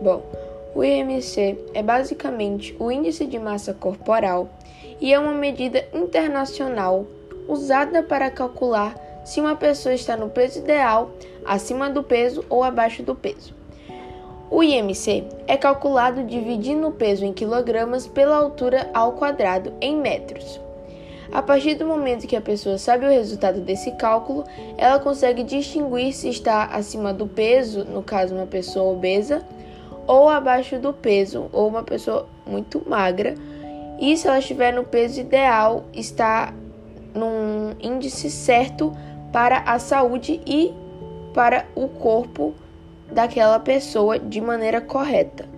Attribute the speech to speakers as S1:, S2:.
S1: Bom, o IMC é basicamente o índice de massa corporal e é uma medida internacional usada para calcular se uma pessoa está no peso ideal, acima do peso ou abaixo do peso. O IMC é calculado dividindo o peso em quilogramas pela altura ao quadrado em metros. A partir do momento que a pessoa sabe o resultado desse cálculo, ela consegue distinguir se está acima do peso, no caso uma pessoa obesa, ou abaixo do peso, ou uma pessoa muito magra, e se ela estiver no peso ideal, está num índice certo para a saúde e para o corpo daquela pessoa de maneira correta.